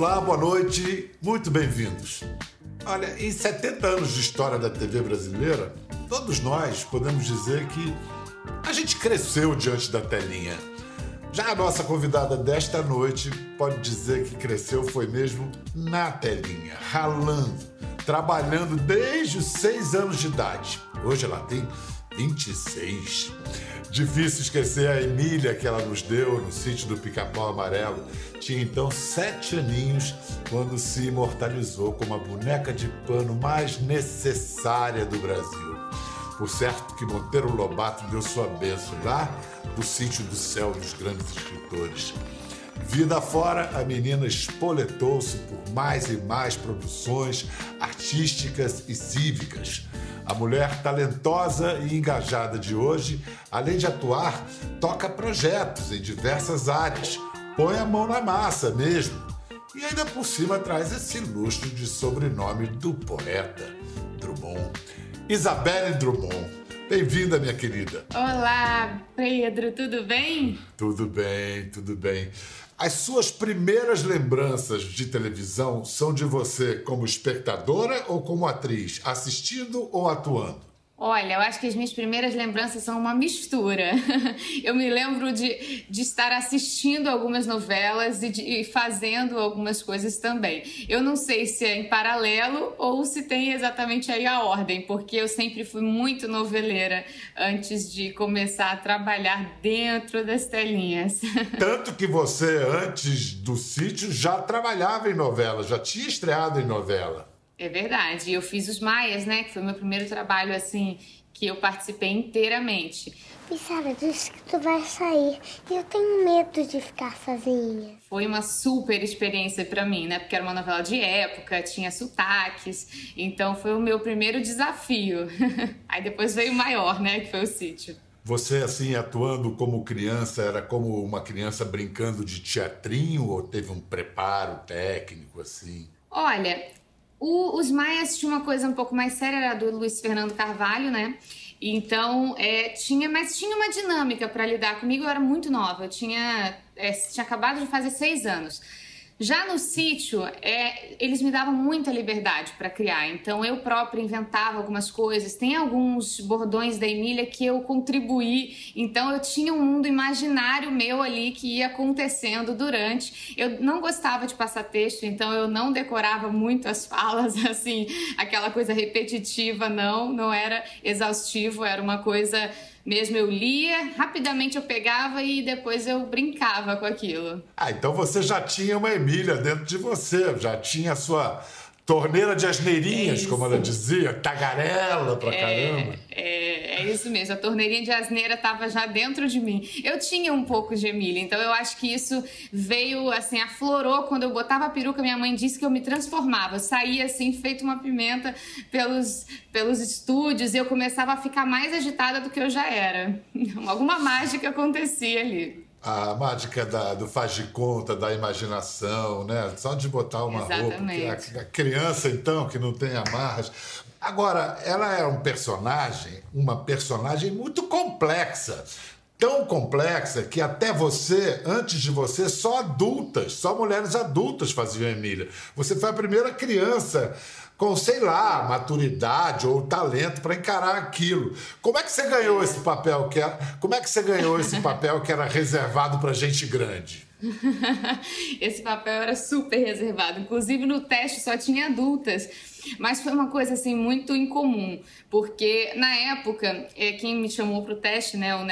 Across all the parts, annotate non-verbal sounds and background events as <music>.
Olá, boa noite, muito bem-vindos. Olha, em 70 anos de história da TV brasileira, todos nós podemos dizer que a gente cresceu diante da telinha. Já a nossa convidada desta noite pode dizer que cresceu foi mesmo na telinha, ralando, trabalhando desde os seis anos de idade. Hoje ela tem 26. Difícil esquecer a Emília que ela nos deu no sítio do Pica-Pau Amarelo. Tinha então sete aninhos quando se imortalizou como a boneca de pano mais necessária do Brasil. Por certo que Monteiro Lobato deu sua bênção lá do sítio do céu dos grandes escritores. Vida fora, a menina espoletou-se por mais e mais produções artísticas e cívicas. A mulher talentosa e engajada de hoje, além de atuar, toca projetos em diversas áreas, põe a mão na massa mesmo. E ainda por cima traz esse luxo de sobrenome do poeta, Drummond. Isabelle Drummond. Bem-vinda, minha querida. Olá, Pedro, tudo bem? Tudo bem, tudo bem. As suas primeiras lembranças de televisão são de você como espectadora ou como atriz, assistindo ou atuando? Olha, eu acho que as minhas primeiras lembranças são uma mistura. <laughs> Eu me lembro de, de estar assistindo algumas novelas e, de, e fazendo algumas coisas também. Eu não sei se é em paralelo ou se tem exatamente aí a ordem, porque eu sempre fui muito noveleira antes de começar a trabalhar dentro das telinhas. <laughs> Tanto que você, antes do sítio, já trabalhava em novela, já tinha estreado em novela. É verdade. Eu fiz os Maias, né? Que foi o meu primeiro trabalho, assim, que eu participei inteiramente. Pissara, disse que tu vai sair e eu tenho medo de ficar sozinha. Foi uma super experiência para mim, né? Porque era uma novela de época, tinha sotaques, então foi o meu primeiro desafio. <laughs> Aí depois veio o maior, né? Que foi o sítio. Você, assim, atuando como criança, era como uma criança brincando de teatrinho ou teve um preparo técnico, assim? Olha, o, os Maias tinha uma coisa um pouco mais séria, era do Luiz Fernando Carvalho, né? Então, é, tinha, mas tinha uma dinâmica para lidar comigo. Eu era muito nova, eu tinha, é, tinha acabado de fazer seis anos. Já no sítio, é, eles me davam muita liberdade para criar, então eu própria inventava algumas coisas. Tem alguns bordões da Emília que eu contribuí, então eu tinha um mundo imaginário meu ali que ia acontecendo durante. Eu não gostava de passar texto, então eu não decorava muito as falas, <laughs> assim, aquela coisa repetitiva, não, não era exaustivo, era uma coisa mesmo eu lia, rapidamente eu pegava e depois eu brincava com aquilo. Ah, então você já tinha uma Emília dentro de você, já tinha a sua torneira de asneirinhas, é como ela dizia, tagarela pra é, caramba. É, é isso mesmo, a torneirinha de asneira tava já dentro de mim. Eu tinha um pouco de Emília, então eu acho que isso veio, assim, aflorou quando eu botava a peruca, minha mãe disse que eu me transformava, eu saía assim, feito uma pimenta pelos, pelos estúdios e eu começava a ficar mais agitada do que eu já era. <laughs> Alguma mágica acontecia ali a mágica da, do faz de conta, da imaginação, né? Só de botar uma Exatamente. roupa. A, a criança, então, que não tem amarras. Agora, ela é um personagem, uma personagem muito complexa. Tão complexa que até você, antes de você, só adultas, só mulheres adultas faziam Emília. Você foi a primeira criança com, sei lá, maturidade ou talento para encarar aquilo. Como é que você ganhou esse papel que era, como é que você ganhou esse <laughs> papel que era reservado para gente grande? <laughs> esse papel era super reservado. Inclusive no teste só tinha adultas. Mas foi uma coisa assim muito incomum, porque na época, é, quem me chamou para o teste, né, o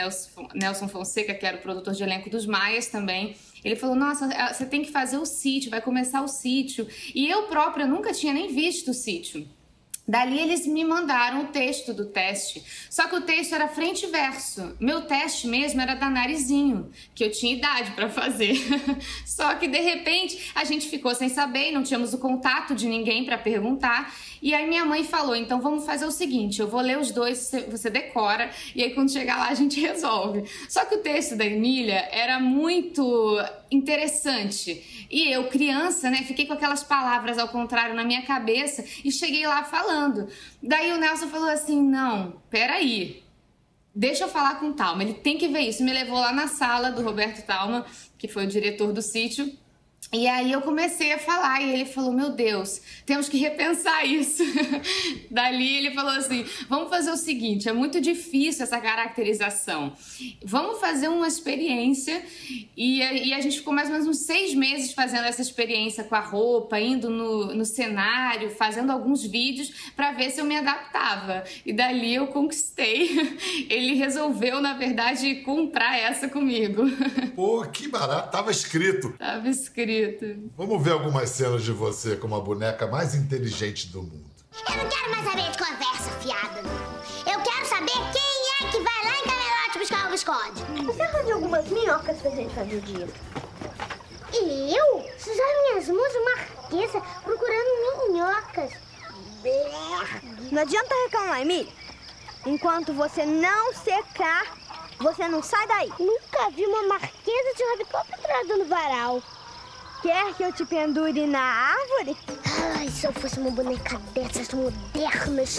Nelson Fonseca, que era o produtor de elenco dos Maias também, ele falou: Nossa, você tem que fazer o sítio, vai começar o sítio. E eu própria nunca tinha nem visto o sítio. Dali eles me mandaram o texto do teste. Só que o texto era frente e verso. Meu teste mesmo era da Narizinho, que eu tinha idade para fazer. <laughs> Só que de repente a gente ficou sem saber, não tínhamos o contato de ninguém para perguntar. E aí minha mãe falou: "Então vamos fazer o seguinte, eu vou ler os dois, você decora e aí quando chegar lá a gente <laughs> resolve". Só que o texto da Emília era muito interessante. E eu, criança, né, fiquei com aquelas palavras ao contrário na minha cabeça e cheguei lá falando. Daí o Nelson falou assim: não, peraí. Deixa eu falar com o Talma, ele tem que ver isso. Me levou lá na sala do Roberto Talma, que foi o diretor do sítio, E aí eu comecei a falar e ele falou: Meu Deus, temos que repensar isso. <laughs> Dali ele falou assim: Vamos fazer o seguinte, é muito difícil essa caracterização. Vamos fazer uma experiência. E, e a gente ficou mais ou menos uns seis meses fazendo essa experiência com a roupa, indo no, no cenário, fazendo alguns vídeos para ver se eu me adaptava. E dali eu conquistei. <laughs> Ele resolveu, na verdade, comprar essa comigo. <laughs> Pô, que barato, tava escrito. Tava escrito. Vamos ver algumas cenas de você como a boneca mais inteligente do mundo. Eu não quero mais saber de conversa fiada, não. Eu quero saber quem é que vai lá em Camelote buscar o biscoito. Você arranja algumas minhocas pra gente fazer o dia. Eu? Sujar minhas mãos marquesa procurando minhocas. Não adianta reclamar, Emília. Enquanto você não secar, você não sai daí. Nunca vi uma marquesa de rabicó pendurada no varal. Quer que eu te pendure na árvore? Ai, se eu fosse uma boneca dessas modernas,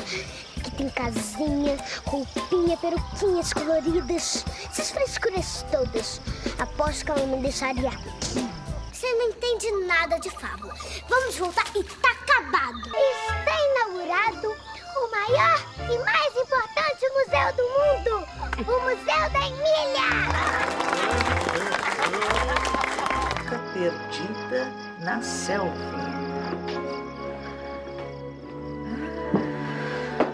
que tem casinha, roupinha, peruquinhas coloridas, essas frescuras todas, aposto que ela me deixaria aqui. Você não entende nada de fábula. Vamos voltar e tá acabado. Está inaugurado o maior e mais importante museu do mundo, o Museu da Emília. Perdida na selva. Ah,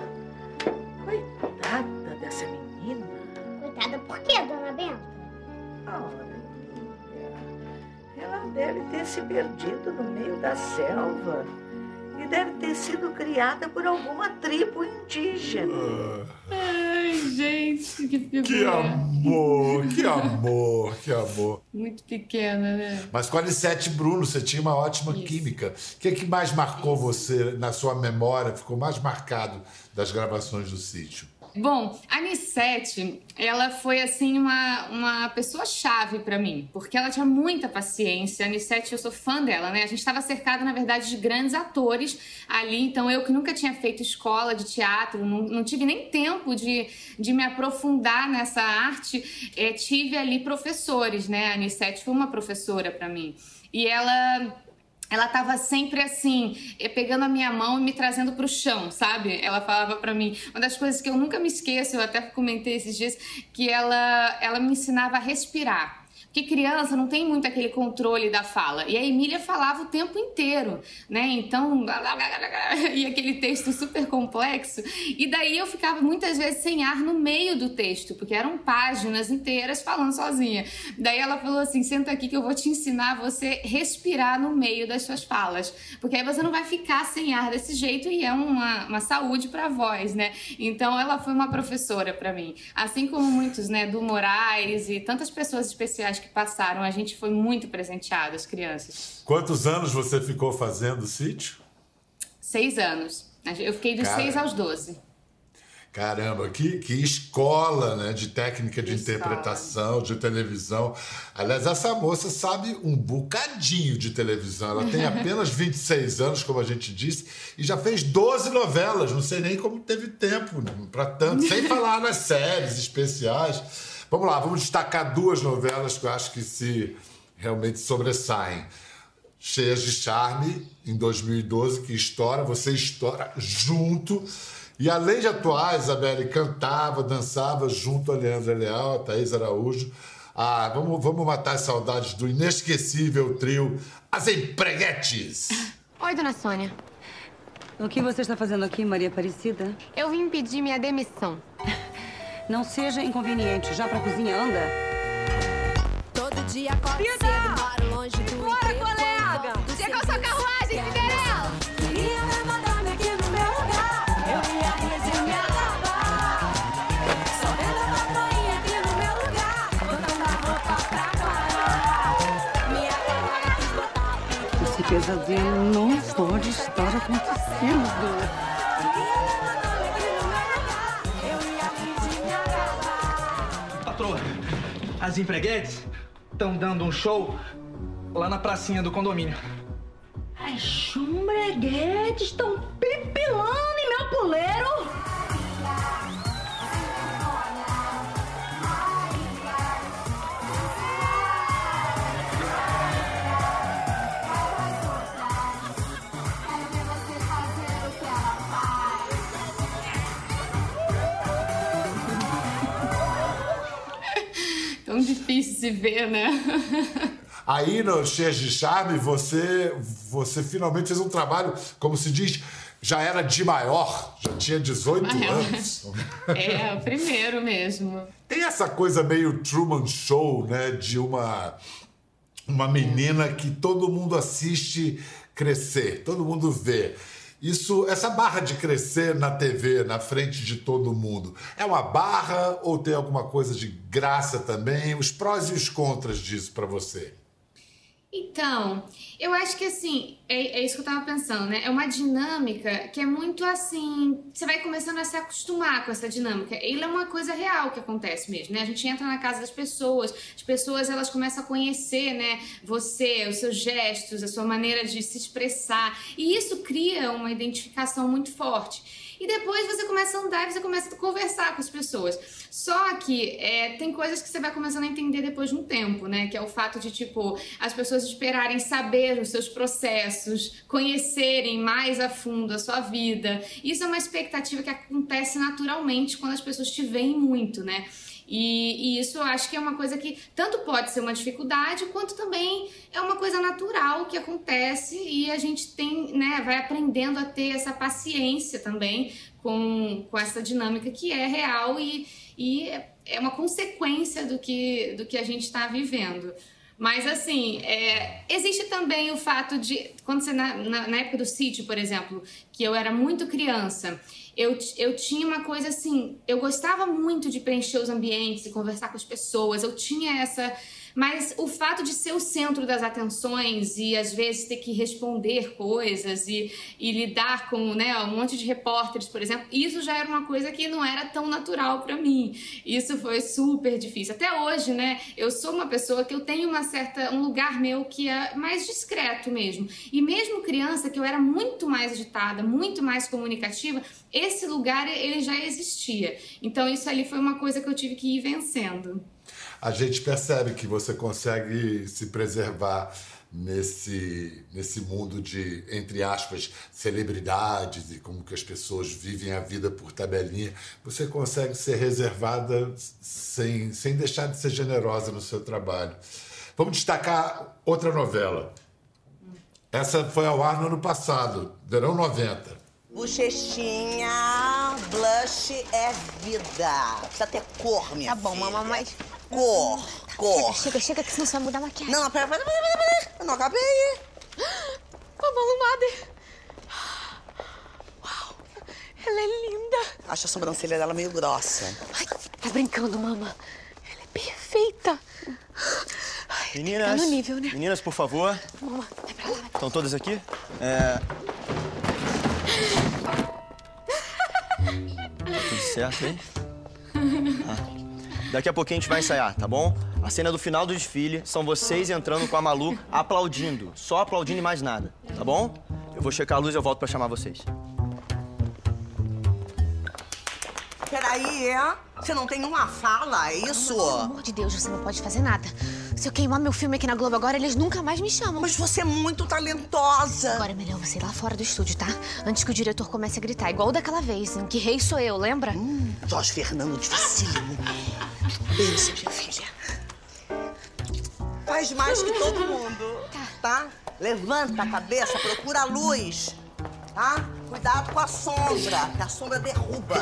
coitada dessa menina. Coitada, por quê, dona Benta? Ora, Emília, ela deve ter se perdido no meio da selva e deve ter sido criada por alguma tribo indígena. Ai, gente, que figura. Que amor, que amor, que amor. Muito pequena, né? Mas com a Alicete Bruno, você tinha uma ótima Isso. química. O que, é que mais marcou você na sua memória, ficou mais marcado das gravações do sítio? Bom, a Anissete, ela foi assim uma, uma pessoa chave pra mim, porque ela tinha muita paciência. A Anissete, eu sou fã dela, né? A gente estava cercada, na verdade, de grandes atores ali, então eu que nunca tinha feito escola de teatro, não, não tive nem tempo de, de me aprofundar nessa arte, eh, tive ali professores, né? A Anissete foi uma professora pra mim. E ela ela tava sempre assim, eh, pegando a minha mão e me trazendo pro chão, sabe? Ela falava pra mim, uma das coisas que eu nunca me esqueço, eu até comentei esses dias, que ela, ela me ensinava a respirar. Porque criança não tem muito aquele controle da fala. E a Emília falava o tempo inteiro, né? Então, <laughs> e aquele texto super complexo. E daí eu ficava muitas vezes sem ar no meio do texto, porque eram páginas inteiras falando sozinha. Daí ela falou assim: senta aqui que eu vou te ensinar a você respirar no meio das suas falas. Porque aí você não vai ficar sem ar desse jeito e é uma, uma saúde pra voz, né? Então ela foi uma professora pra mim. Assim como muitos, né? Do Moraes e tantas pessoas especiais que passaram, a gente foi muito presenteado, as crianças. Quantos anos você ficou fazendo o sítio? Seis anos. Eu fiquei dos Cara. seis aos doze. Caramba, que, que escola né, de técnica de Que escola. interpretação, de televisão. Aliás, essa moça sabe um bocadinho de televisão. Ela tem <laughs> apenas 26 anos, como a gente disse, e já fez 12 novelas. Não sei nem como teve tempo para tanto, sem <laughs> falar nas séries especiais. Vamos lá, vamos destacar duas novelas que eu acho que se realmente sobressaem. Cheias de Charme, em 2012, que estoura, você estoura junto. E além de atuar, Isabelle cantava, dançava junto a Leandra Leal, a Thaís Araújo. Ah, vamos, vamos matar as saudades do inesquecível trio As Empreguetes. Oi, dona Sônia. O que você está fazendo aqui, Maria Aparecida? Eu vim pedir minha demissão. <laughs> Não seja inconveniente. Já pra cozinha, anda. Todo dia acordo cedo, moro longe do Bora, emprego, colega! Chegou cedo, sua carruagem, Cinderela! Queria ver madame aqui no meu lugar, eu ia rir de me acabar. Só vendo a patroinha aqui no meu lugar, botando a roupa pra parar. Minha patroa quis botar Esse pesadelo não pode estar acontecendo. As empreguetes estão dando um show lá na pracinha do condomínio. As chumbreguetes estão pipilando em meu puleiro. Difícil se ver, né? <laughs> Aí no Cheias de Charme, você, você finalmente fez um trabalho, como se diz, já era de maior, já tinha 18 Maior. anos. <laughs> É, o primeiro mesmo. Tem essa coisa meio Truman Show, né? De uma, uma menina que todo mundo assiste crescer, todo mundo vê. Isso, essa barra de crescer na TV, na frente de todo mundo, é uma barra ou tem alguma coisa de graça também? Os prós e os contras disso pra você? Então, eu acho que assim, é, é isso que eu tava pensando, né? É uma dinâmica que é muito assim. Você vai começando a se acostumar com essa dinâmica. Ele é uma coisa real que acontece mesmo, né? A gente entra na casa das pessoas, as pessoas elas começam a conhecer, né? Você, os seus gestos, a sua maneira de se expressar. E isso cria uma identificação muito forte. E depois você começa a andar e você começa a conversar com as pessoas. Só que é, tem coisas que você vai começando a entender depois de um tempo, né? Que é o fato de, tipo, as pessoas esperarem saber os seus processos, conhecerem mais a fundo a sua vida. Isso é uma expectativa que acontece naturalmente quando as pessoas te veem muito, né? E, e, isso eu acho que é uma coisa que tanto pode ser uma dificuldade, quanto também é uma coisa natural que acontece e a gente tem, né, vai aprendendo a ter essa paciência também com, com essa dinâmica que é real e, e é uma consequência do que, do que a gente está vivendo. Mas assim, é, existe também o fato de, quando você, na, na, na época do sítio, por exemplo, que eu era muito criança, eu, eu tinha uma coisa assim, eu gostava muito de preencher os ambientes e conversar com as pessoas, eu tinha essa. Mas o fato de ser o centro das atenções e às vezes ter que responder coisas e, e lidar com né, um monte de repórteres, por exemplo, isso já era uma coisa que não era tão natural para mim. Isso foi super difícil. Até hoje, né? Eu sou uma pessoa que eu tenho uma certa um lugar meu que é mais discreto mesmo. E mesmo criança que eu era muito mais agitada, muito mais comunicativa, esse lugar ele já existia. Então isso ali foi uma coisa que eu tive que ir vencendo. A gente percebe que você consegue se preservar nesse, nesse mundo de, entre aspas, celebridades e como que as pessoas vivem a vida por tabelinha. Você consegue ser reservada sem, sem deixar de ser generosa no seu trabalho. Vamos destacar outra novela. Essa foi ao ar no ano passado, verão 90. Bochechinha, blush é vida. Precisa ter cor, minha Tá bom, filha. mamãe, mas. Cor, cor. Chega, chega, que senão você vai mudar a maquiagem. Não, pera, pera, pera, pera, pera. Eu não acabei. A Malu Uau, ela é linda. Acho a sobrancelha dela meio grossa. Ai, tá brincando, mama. Ela é perfeita. Meninas, Tá no nível, né? meninas, por favor. Mama, vai pra lá. Estão todas aqui? É... certo, hein? Ah. Daqui a pouquinho a gente vai ensaiar, tá bom? A cena do final do desfile são vocês entrando com a Malu aplaudindo. Só aplaudindo e mais nada, tá bom? Eu vou checar a luz e eu volto pra chamar vocês. Peraí, é? Você não tem uma fala, é isso? Pelo amor de Deus, você não pode fazer nada. Se eu queimar meu filme aqui na Globo agora, eles nunca mais me chamam. Mas você é muito talentosa. Agora é melhor você ir lá fora do estúdio, tá? Antes que o diretor comece a gritar, igual daquela vez, em que rei sou eu, lembra? Hum, Jorge Fernando dificílimo. Pensa, minha filha. Faz mais que todo mundo, tá? Levanta a cabeça, procura a luz, tá? Cuidado com a sombra, que a sombra derruba.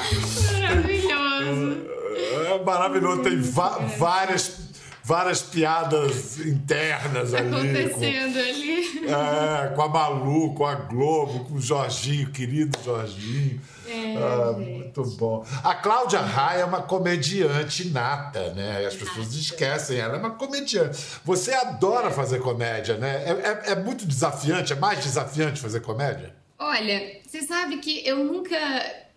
Maravilhoso. É maravilhoso, tem várias, várias piadas internas ali. Acontecendo ali. Com, é, com a Malu, com a Globo, com o Jorginho, querido Jorginho. É, Ah, muito bom. A Cláudia Raia é uma comediante nata, né? As pessoas esquecem, ela é uma comediante. Você adora fazer comédia, né? É, é- é muito desafiante, é mais desafiante fazer comédia? Olha, você sabe que eu nunca,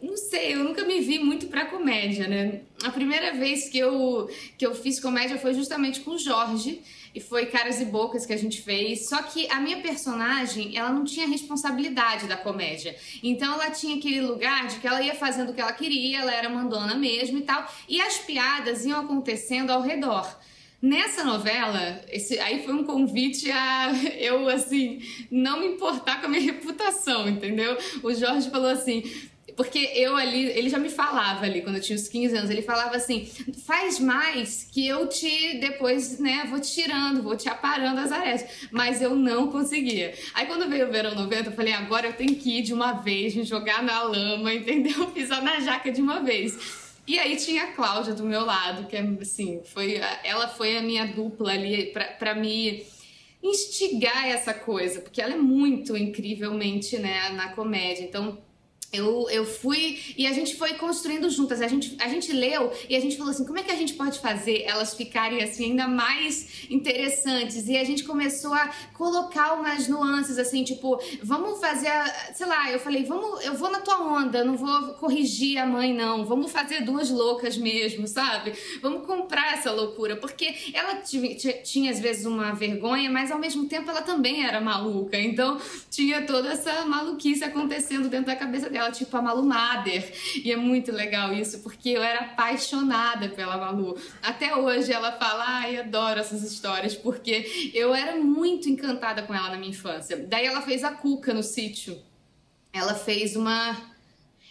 não sei, eu nunca me vi muito pra comédia, né? A primeira vez que eu, que eu fiz comédia foi justamente com o Jorge, e foi Caras e Bocas que a gente fez. Só que a minha personagem, ela não tinha responsabilidade da comédia. Então ela tinha aquele lugar de que ela ia fazendo o que ela queria, ela era mandona mesmo e tal, e as piadas iam acontecendo ao redor. Nessa novela, esse, aí foi um convite a eu, assim, não me importar com a minha reputação, entendeu? O Jorge falou assim: Porque eu ali, ele já me falava ali, quando eu tinha uns 15 anos, ele falava assim: faz mais que eu te, depois, né, vou te tirando, vou te aparando as arestas. Mas eu não conseguia. Aí quando veio o verão 90, eu falei: agora eu tenho que ir de uma vez, me jogar na lama, <laughs> entendeu? Pisar na jaca de uma vez. E aí tinha a Cláudia do meu lado, que é assim, foi, ela foi a minha dupla ali pra me instigar essa coisa, porque ela é muito incrivelmente, né, na comédia. Então, eu, eu fui e a gente foi construindo juntas. A gente, a gente leu e a gente falou assim: como é que a gente pode fazer elas ficarem assim ainda mais interessantes? E a gente começou a colocar umas nuances assim, tipo, vamos fazer, a- sei lá, eu falei, vamos, eu vou na tua onda, não vou corrigir a mãe, não. Vamos fazer duas loucas mesmo, sabe? Vamos comprar essa loucura, porque ela ti- ti- tinha às vezes uma vergonha, mas ao mesmo tempo ela também era maluca. Então tinha toda essa maluquice acontecendo dentro da cabeça dela, tipo a Malu Mader. E é muito legal isso, porque eu era apaixonada pela Malu. Até hoje ela fala, ai, adoro essas histórias, porque eu era muito encantada com ela na minha infância. Daí ela fez a Cuca no sítio. Ela fez uma.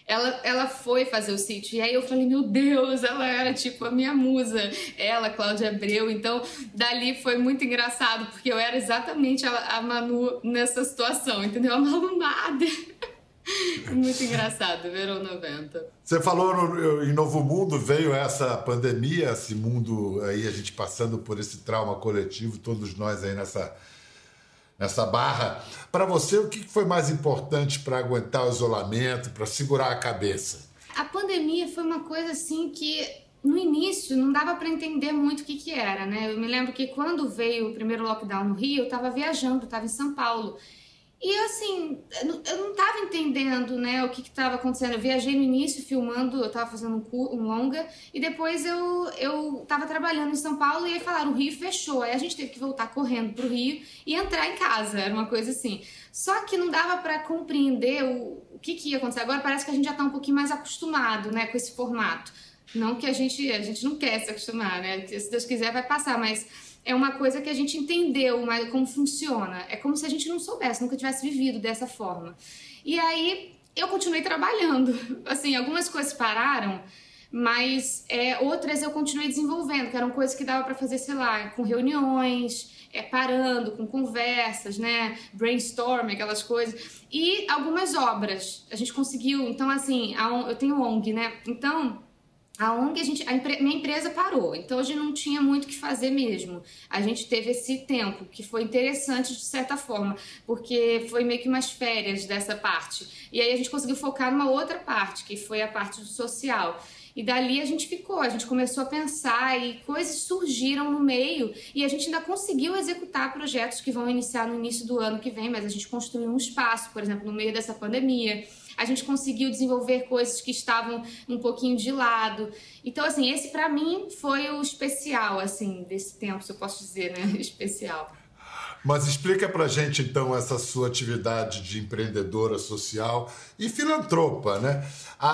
Ela, ela foi fazer o sítio. E aí eu falei, meu Deus, ela era tipo a minha musa. Ela, Cláudia Abreu. Então, dali foi muito engraçado, porque eu era exatamente a, a Manu nessa situação, entendeu? A Malu Mader. <laughs> <laughs> Muito engraçado, verão 90. Você falou no- em Novo Mundo, veio essa pandemia, esse mundo aí, a gente passando por esse trauma coletivo, todos nós aí nessa, nessa barra. Para você, o que foi mais importante para aguentar o isolamento, para segurar a cabeça? A pandemia foi uma coisa assim que no início não dava para entender muito o que que era, né? Eu me lembro que quando veio o primeiro lockdown no Rio, eu tava viajando, eu tava em São Paulo. E assim, eu não- eu não tava entendendo, né, o que que tava acontecendo. Eu viajei no início filmando, eu tava fazendo um, um longa, e depois eu, eu tava trabalhando em São Paulo e aí falaram, o Rio fechou. Aí a gente teve que voltar correndo pro Rio e entrar em casa, era uma coisa assim. Só que não dava para compreender o, o que que ia acontecer. Agora parece que a gente já tá um pouquinho mais acostumado, né, com esse formato. Não que a gente, a gente não quer se acostumar, né? Se Deus quiser vai passar, mas é uma coisa que a gente entendeu mas como funciona. É como se a gente não soubesse, nunca tivesse vivido dessa forma. E aí eu continuei trabalhando. <laughs> Assim, algumas coisas pararam, mas é, outras eu continuei desenvolvendo, que eram coisas que dava para fazer, sei lá, com reuniões, é, parando, com conversas, né? Brainstorm, aquelas coisas. E algumas obras. A gente conseguiu. Então, assim, eu tenho ONG, né? Então. A ONG, a gente, a minha empresa parou, então hoje não tinha muito o que fazer mesmo. A gente teve esse tempo, que foi interessante de certa forma, porque foi meio que umas férias dessa parte. E aí a gente conseguiu focar numa outra parte, que foi a parte social. E dali a gente ficou, a gente começou a pensar e coisas surgiram no meio e a gente ainda conseguiu executar projetos que vão iniciar no início do ano que vem, mas a gente construiu um espaço, por exemplo, no meio dessa pandemia. A gente conseguiu desenvolver coisas que estavam um pouquinho de lado. Então, assim, esse pra mim foi o especial, assim, desse tempo, se eu posso dizer, né? <laughs> Especial. Mas explica pra gente então essa sua atividade de empreendedora social e filantropa, né? Há-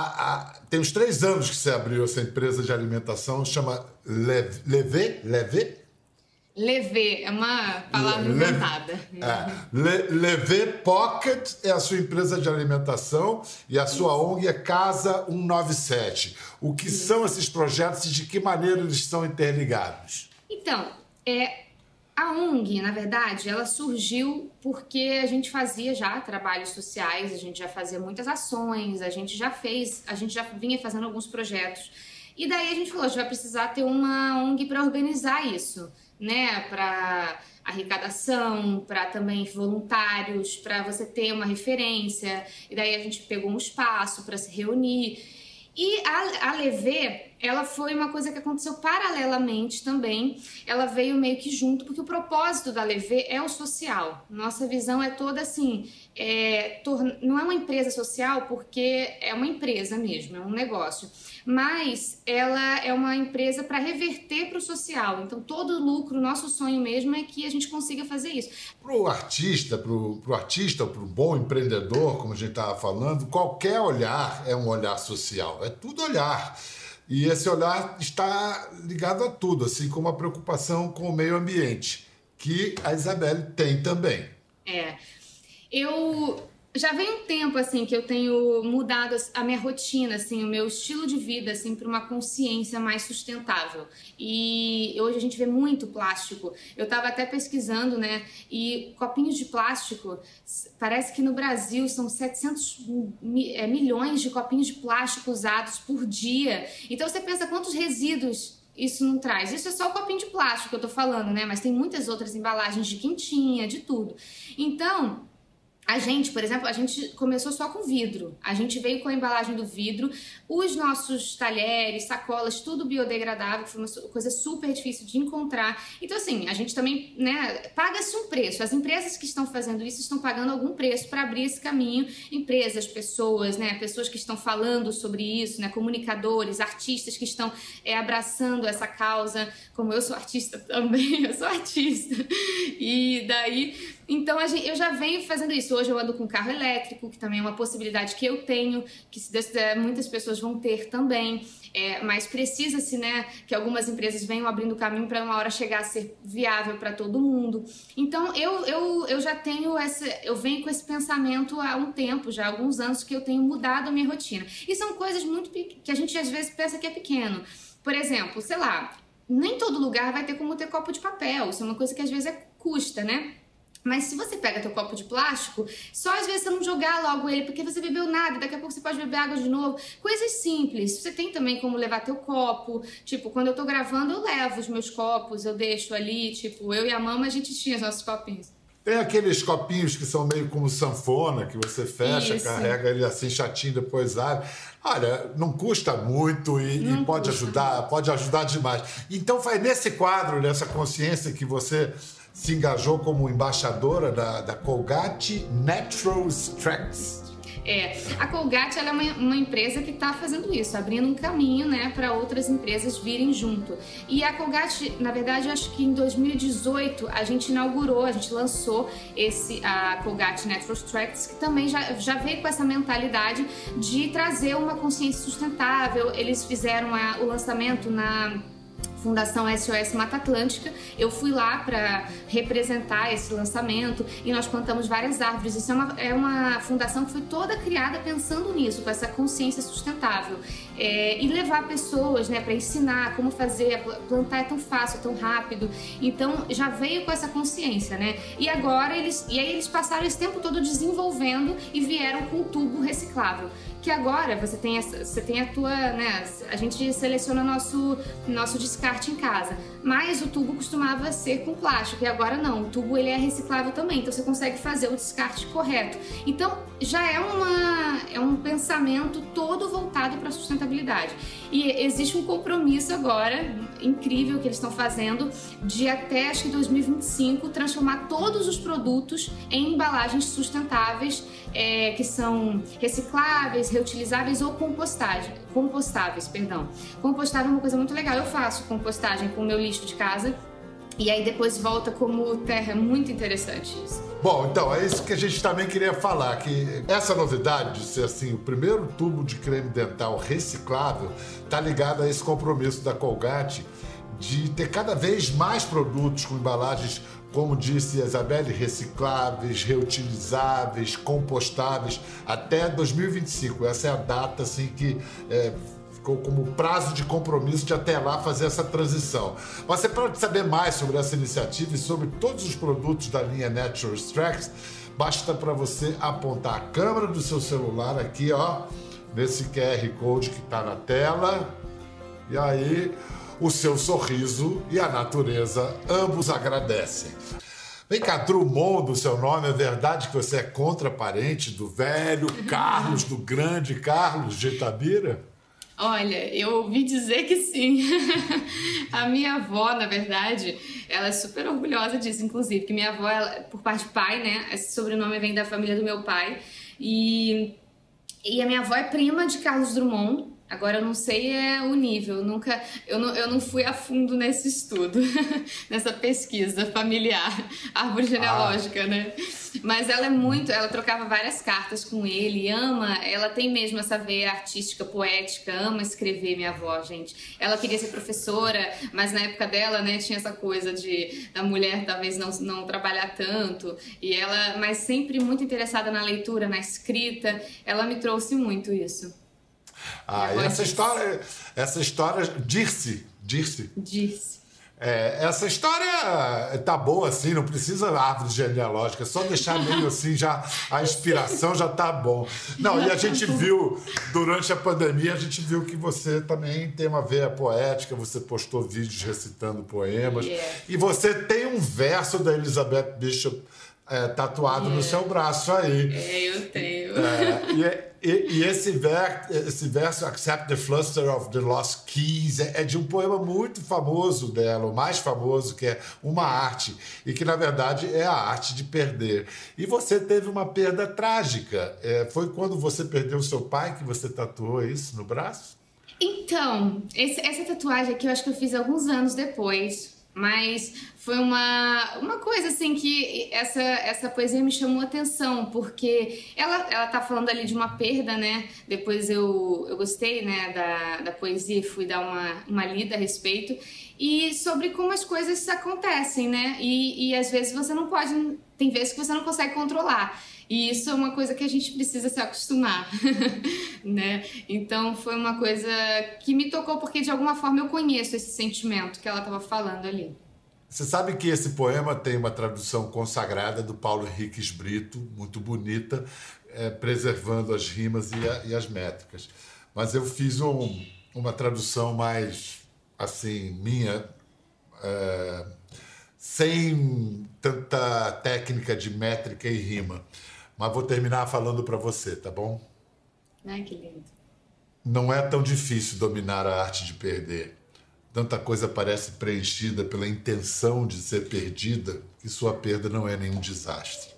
há- tem uns três anos que você abriu essa empresa de alimentação, chama Lev- Levê? Levê? Lever é uma palavra Le- inventada. É. Levê Pocket é a sua empresa de alimentação e a sua ONG é Casa 197. O que são esses projetos e de que maneira eles são interligados? Então, é, a ONG, na verdade, ela surgiu porque a gente fazia já trabalhos sociais, a gente já fazia muitas ações, a gente já fez, a gente já vinha fazendo alguns projetos. E daí a gente falou, a gente vai precisar ter uma ONG para organizar isso, né? Para arrecadação, para também voluntários, para você ter uma referência. E daí a gente pegou um espaço para se reunir. E a, a Levê, ela foi uma coisa que aconteceu paralelamente também. Ela veio meio que junto, porque o propósito da Levê é o social. Nossa visão é toda assim: é, não é uma empresa social porque é uma empresa mesmo, é um negócio. Mas ela é uma empresa para reverter para o social. Então, todo lucro, nosso sonho mesmo é que a gente consiga fazer isso. Para o artista, para o artista, para o bom empreendedor, como a gente estava falando, qualquer olhar é um olhar social, é tudo olhar. E esse olhar está ligado a tudo, assim como a preocupação com o meio ambiente, que a Isabelle tem também. É. Eu já vem um tempo assim que eu tenho mudado a minha rotina, assim, o meu estilo de vida assim para uma consciência mais sustentável. E hoje a gente vê muito plástico. Eu estava até pesquisando, né? E copinhos de plástico, parece que no Brasil são 700 mi- é, milhões de copinhos de plástico usados por dia. Então você pensa quantos resíduos isso não traz. Isso é só o copinho de plástico que eu tô falando, né? Mas tem muitas outras embalagens de quentinha, de tudo. Então, a gente, por exemplo, a gente começou só com vidro. A gente veio com a embalagem do vidro, os nossos talheres, sacolas, tudo biodegradável, que foi uma coisa super difícil de encontrar. Então, assim, a gente também, né, paga-se um preço. As empresas que estão fazendo isso estão pagando algum preço para abrir esse caminho. Empresas, pessoas, né, pessoas que estão falando sobre isso, né, comunicadores, artistas que estão é, abraçando essa causa. Como eu sou artista <laughs> também, eu sou artista. E daí então gente- eu já venho fazendo isso. Hoje eu ando com carro elétrico, que também é uma possibilidade que eu tenho, que se Deus quiser muitas pessoas vão ter também. É, mas precisa-se, né, que algumas empresas venham abrindo caminho para uma hora chegar a ser viável para todo mundo. Então eu, eu, eu já tenho essa, eu venho com esse pensamento há um tempo, já há alguns anos que eu tenho mudado a minha rotina. E são coisas muito que a gente às vezes pensa que é pequeno. Por exemplo, sei lá, nem todo lugar vai ter como ter copo de papel. Isso é uma coisa que às vezes é custa, né? Mas se você pega teu copo de plástico, só às vezes você não jogar logo ele, porque você bebeu nada, daqui a pouco você pode beber água de novo. Coisas simples. Você tem também como levar teu copo. Tipo, quando eu tô gravando, eu levo os meus copos, eu deixo ali, tipo, eu e a mama a gente tinha os nossos copinhos. Tem aqueles copinhos que são meio como sanfona, que você fecha, Isso. carrega ele assim chatinho, depois abre. Olha, não custa muito e, e pode ajudar, pode ajudar demais. Então foi nesse quadro, nessa consciência que você se engajou como embaixadora da, da Colgate Natural Extracts. É, a Colgate é uma, uma empresa que está fazendo isso, abrindo um caminho, né, para outras empresas virem junto. E a Colgate, na verdade, eu acho que em 2018 a gente inaugurou, a gente lançou esse a Colgate Natural Extracts, que também já, já veio com essa mentalidade de trazer uma consciência sustentável. Eles fizeram a- o lançamento na Fundação SOS Mata Atlântica. Eu fui lá para representar esse lançamento e nós plantamos várias árvores. Isso é uma, é uma fundação que foi toda criada pensando nisso, com essa consciência sustentável. É, e levar pessoas né, para ensinar como fazer, pl- plantar é tão fácil, é tão rápido. Então já veio com essa consciência, né? E agora eles. E aí eles passaram esse tempo todo desenvolvendo e vieram com um tubo reciclável que agora você tem você tem a tua, né, a gente seleciona nosso nosso descarte em casa, mas o tubo costumava ser com plástico e agora não, o tubo ele é reciclável também, então você consegue fazer o descarte correto. Então já é uma é um pensamento todo voltado para a sustentabilidade. E existe um compromisso agora incrível que eles estão fazendo de até acho que 2025 transformar todos os produtos em embalagens sustentáveis é, que são recicláveis, reutilizáveis ou compostagem, compostáveis, perdão. Compostável é uma coisa muito legal. Eu faço compostagem com o meu lixo de casa e aí depois volta como terra. É muito interessante isso. Bom, então é isso que a gente também queria falar, que essa novidade de ser assim o primeiro tubo de creme dental reciclável está ligada a esse compromisso da Colgate de ter cada vez mais produtos com embalagens, como disse a Isabelle, recicláveis, reutilizáveis, compostáveis até 2025. Essa é a data assim que é, como prazo de compromisso de até lá fazer essa transição. Você pode saber mais sobre essa iniciativa e sobre todos os produtos da linha Natural Extracts, basta para você apontar a câmera do seu celular aqui, ó, nesse QR Code que está na tela, e aí o seu sorriso e a natureza ambos agradecem. Vem cá, Drummond, do seu nome, é verdade que você é contraparente do velho Carlos, do grande Carlos de Itabira? Olha, eu ouvi dizer que sim. <laughs> a minha avó, na verdade, ela é super orgulhosa disso, inclusive, que minha avó, ela, por parte de pai, né? Esse sobrenome vem da família do meu pai. E, e a minha avó é prima de Carlos Drummond. Agora eu não sei é o nível, nunca eu não, eu não fui a fundo nesse estudo, <laughs> nessa pesquisa familiar, árvore genealógica, né? Mas ela é muito, ela trocava várias cartas com ele, ama, ela tem mesmo essa veia artística, poética, ama escrever, minha avó, gente. Ela queria ser professora, mas na época dela, né, tinha essa coisa de da mulher talvez não, não trabalhar tanto, e ela, mas sempre muito interessada na leitura, na escrita, ela me trouxe muito isso. Ah, e essa história, essa história, Dirce, Dirce, Disse. É, essa história tá boa assim, não precisa árvore genealógica, é só deixar meio assim já a inspiração já tá bom. Não, e a gente <laughs> viu durante a pandemia, a gente viu que você também tem uma veia poética, você postou vídeos recitando poemas Yeah. e você tem um verso da Elizabeth Bishop é, tatuado no Yeah. seu braço aí. É, eu tenho. É, e, e- e esse, ver, esse verso, Accept the Fluster of the Lost Keys, é, é de um poema muito famoso dela, o mais famoso, que é Uma Arte, e que na verdade é a arte de perder. E você teve uma perda trágica. É, foi quando você perdeu o seu pai que você tatuou isso no braço? Então, esse- essa tatuagem aqui eu acho que eu fiz alguns anos depois. Mas foi uma, uma coisa assim que essa, essa poesia me chamou atenção, porque ela, ela tá falando ali de uma perda, né? Depois eu, eu gostei né, da, da poesia fui dar uma, uma lida a respeito. E sobre como as coisas acontecem, né? E, e às vezes você não pode. Tem vezes que você não consegue controlar. E isso é uma coisa que a gente precisa se acostumar, <laughs> né? Então foi uma coisa que me tocou porque de alguma forma eu conheço esse sentimento que ela estava falando ali. Você sabe que esse poema tem uma tradução consagrada do Paulo Henriques Brito, muito bonita, é, preservando as rimas e, a- e as métricas. Mas eu fiz um- uma tradução mais, assim, minha, é, sem tanta técnica de métrica e rima. Mas vou terminar falando para você, tá bom? Ai, que lindo. Não é tão difícil dominar a arte de perder. Tanta coisa parece preenchida pela intenção de ser perdida que sua perda não é nenhum desastre.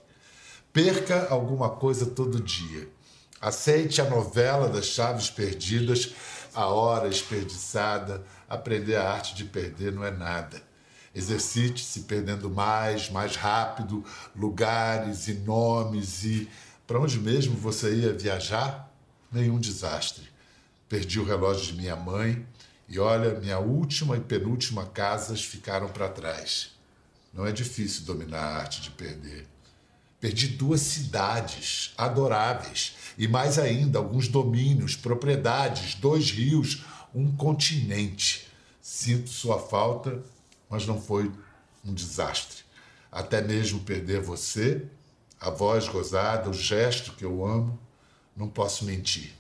Perca alguma coisa todo dia. Aceite a novela das chaves perdidas, a hora desperdiçada. Aprender a arte de perder não é nada. Exercite-se perdendo mais, mais rápido, lugares e nomes e. Para onde mesmo você ia viajar? Nenhum desastre. Perdi o relógio de minha mãe e olha, minha última e penúltima casas ficaram para trás. Não é difícil dominar a arte de perder. Perdi duas cidades adoráveis e mais ainda alguns domínios, propriedades, dois rios, um continente. Sinto sua falta, mas não foi um desastre. Até mesmo perder você, a voz gozada, o gesto que eu amo, não posso mentir.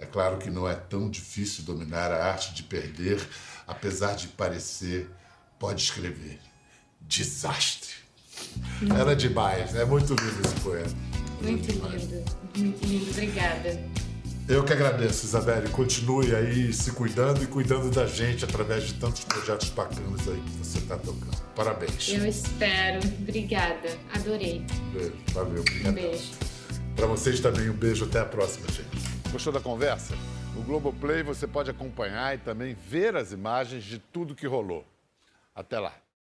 É claro que não é tão difícil dominar a arte de perder, apesar de parecer, pode escrever, desastre. Era demais, é muito lindo esse poema. Muito lindo, muito lindo. Obrigada. Eu que agradeço, Isabelle. Continue aí se cuidando e cuidando da gente através de tantos projetos bacanas aí que você está tocando. Parabéns. Eu espero. Obrigada. Adorei. Beijo. Valeu, Um obrigado. beijo. Para vocês também um beijo, até a próxima, gente. Gostou da conversa? No Globoplay você pode acompanhar e também ver as imagens de tudo que rolou. Até lá.